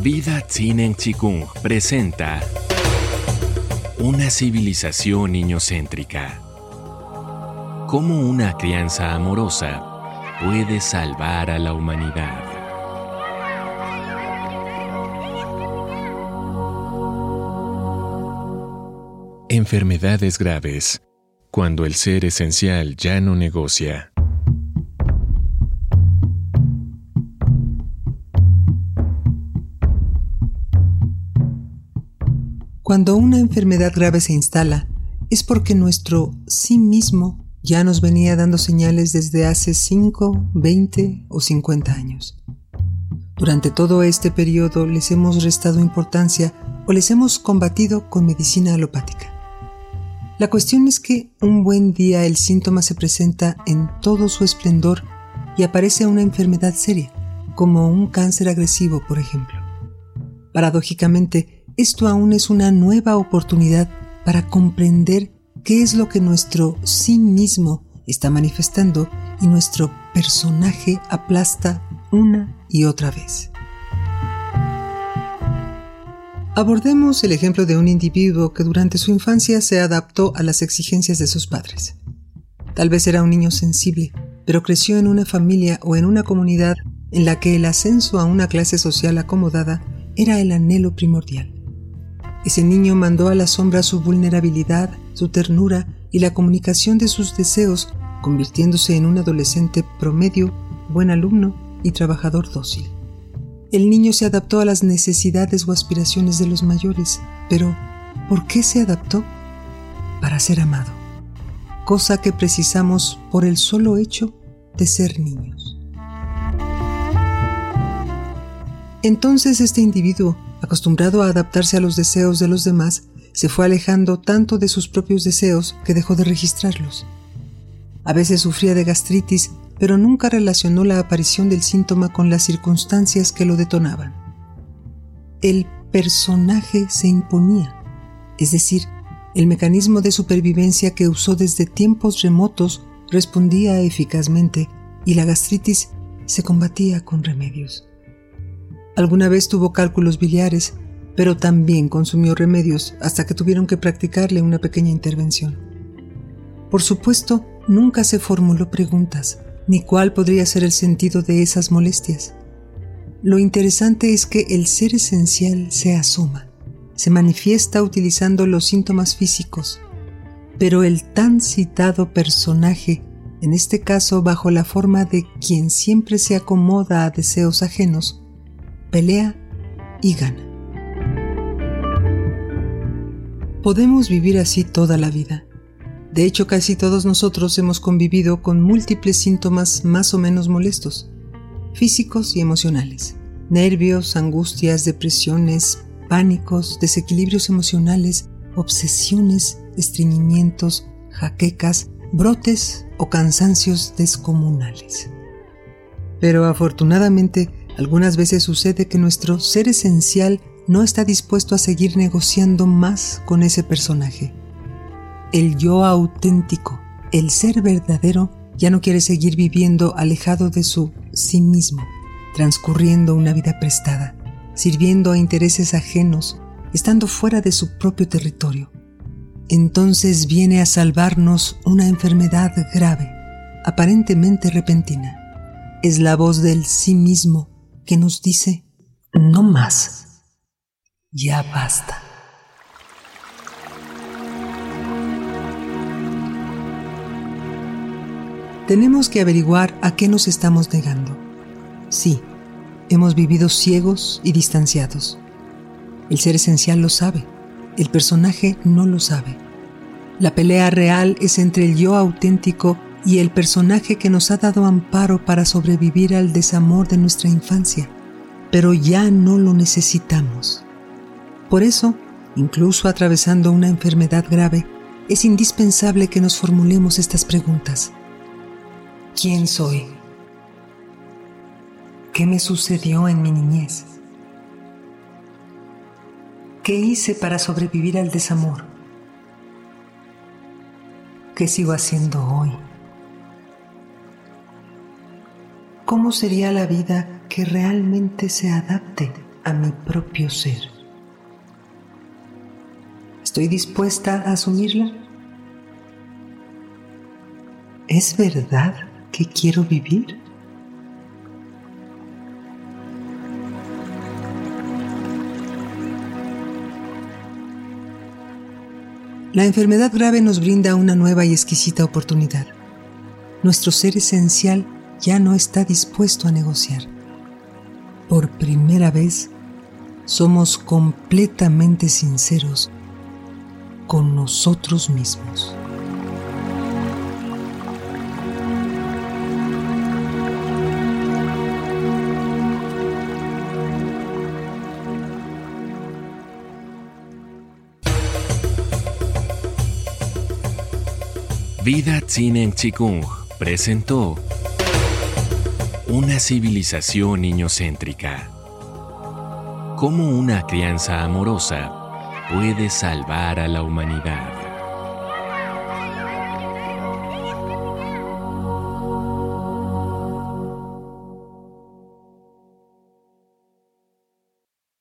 Vida Tsinen Chikung presenta Una civilización niñocéntrica. Cómo una crianza amorosa puede salvar a la humanidad. Enfermedades graves. Cuando el ser esencial ya no negocia. Cuando una enfermedad grave se instala, es porque nuestro sí mismo ya nos venía dando señales desde hace 5, 20 o 50 años. Durante todo este periodo les hemos restado importancia o les hemos combatido con medicina alopática. La cuestión es que un buen día el síntoma se presenta en todo su esplendor y aparece una enfermedad seria, como un cáncer agresivo, por ejemplo. Paradójicamente, esto aún es una nueva oportunidad para comprender qué es lo que nuestro sí mismo está manifestando y nuestro personaje aplasta una y otra vez. Abordemos el ejemplo de un individuo que durante su infancia se adaptó a las exigencias de sus padres. Tal vez era un niño sensible, pero creció en una familia o en una comunidad en la que el ascenso a una clase social acomodada era el anhelo primordial. Ese niño mandó a la sombra su vulnerabilidad, su ternura y la comunicación de sus deseos, convirtiéndose en un adolescente promedio, buen alumno y trabajador dócil. El niño se adaptó a las necesidades o aspiraciones de los mayores, pero ¿por qué se adaptó? Para ser amado, cosa que precisamos por el solo hecho de ser niños. Entonces este individuo acostumbrado a adaptarse a los deseos de los demás, se fue alejando tanto de sus propios deseos que dejó de registrarlos. A veces sufría de gastritis, pero nunca relacionó la aparición del síntoma con las circunstancias que lo detonaban. El personaje se imponía, es decir, el mecanismo de supervivencia que usó desde tiempos remotos respondía eficazmente y la gastritis se combatía con remedios. Alguna vez tuvo cálculos biliares, pero también consumió remedios hasta que tuvieron que practicarle una pequeña intervención. Por supuesto, nunca se formuló preguntas, ni cuál podría ser el sentido de esas molestias. Lo interesante es que el ser esencial se asoma, se manifiesta utilizando los síntomas físicos, pero el tan citado personaje, en este caso bajo la forma de quien siempre se acomoda a deseos ajenos, pelea y gana. Podemos vivir así toda la vida. De hecho, casi todos nosotros hemos convivido con múltiples síntomas más o menos molestos, físicos y emocionales. Nervios, angustias, depresiones, pánicos, desequilibrios emocionales, obsesiones, estreñimientos, jaquecas, brotes o cansancios descomunales. Pero afortunadamente, algunas veces sucede que nuestro ser esencial no está dispuesto a seguir negociando más con ese personaje. El yo auténtico, el ser verdadero, ya no quiere seguir viviendo alejado de su sí mismo, transcurriendo una vida prestada, sirviendo a intereses ajenos, estando fuera de su propio territorio. Entonces viene a salvarnos una enfermedad grave, aparentemente repentina. Es la voz del sí mismo que nos dice, no más, ya basta. Tenemos que averiguar a qué nos estamos negando. Sí, hemos vivido ciegos y distanciados. El ser esencial lo sabe, el personaje no lo sabe. La pelea real es entre el yo auténtico y el personaje que nos ha dado amparo para sobrevivir al desamor de nuestra infancia, pero ya no lo necesitamos. Por eso, incluso atravesando una enfermedad grave, es indispensable que nos formulemos estas preguntas. ¿Quién soy? ¿Qué me sucedió en mi niñez? ¿Qué hice para sobrevivir al desamor? ¿Qué sigo haciendo hoy? ¿Cómo sería la vida que realmente se adapte a mi propio ser. ¿Estoy dispuesta a asumirla? ¿Es verdad que quiero vivir? La enfermedad grave nos brinda una nueva y exquisita oportunidad. Nuestro ser esencial ya no está dispuesto a negociar. Por primera vez, somos completamente sinceros con nosotros mismos. Vida Tsinen Chikung presentó Una civilización niñocéntrica. Cómo una crianza amorosa puede salvar a la humanidad.